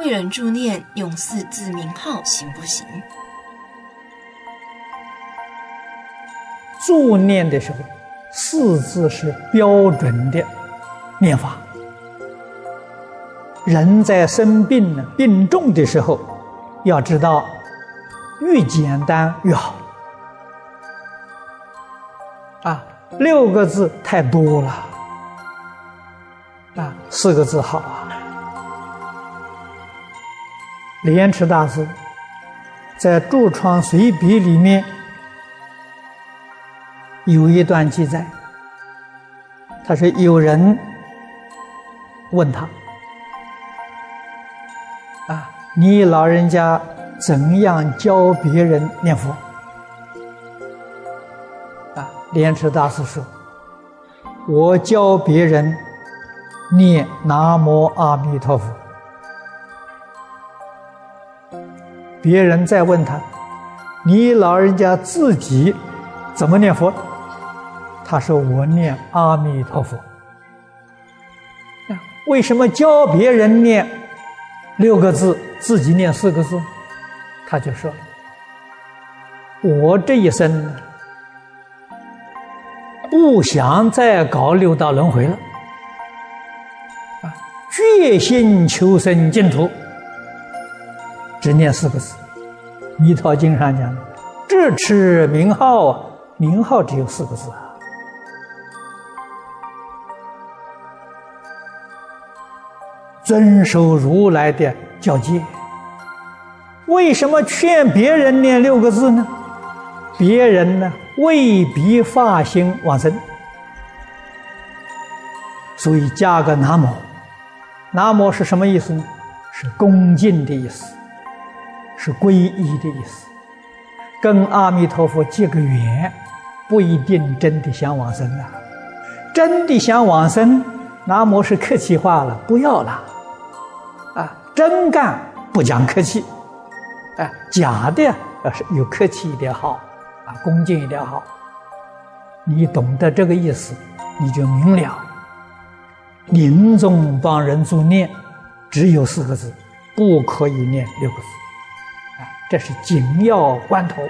为人助念用四字名号行不行？助念的时候，四字是标准的念法。人在生病呢，病重的时候，要知道越简单越好。啊，六个字太多了，啊，四个字好啊。莲池大师在《住窗随笔》里面有一段记载，他说有人问他。啊，你老人家怎样教别人念佛？啊，莲池大师说：“我教别人念南无阿弥陀佛。”别人再问他：“你老人家自己怎么念佛？”他说：“我念阿弥陀佛。”为什么教别人念？六个字，自己念四个字，他就说：“我这一生不想再搞六道轮回了，啊，决心求生净土，只念四个字。”《弥陀经》上讲：“智持名号，名号只有四个字啊。”遵守如来的教诫，为什么劝别人念六个字呢？别人呢未必发心往生，所以加个南无。南无是什么意思呢？是恭敬的意思，是皈依的意思，跟阿弥陀佛结个缘，不一定真的想往生啊。真的想往生，南无是客气话了，不要了。啊，真干不讲客气，哎，假的要是有客气一点好，啊，恭敬一点好。你懂得这个意思，你就明了。临终帮人助念，只有四个字，不可以念六个字。这是紧要关头，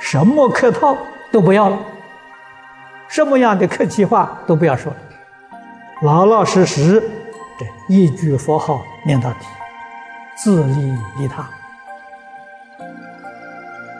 什么客套都不要了，什么样的客气话都不要说了，老老实实。这一句佛号念到底，自利利他。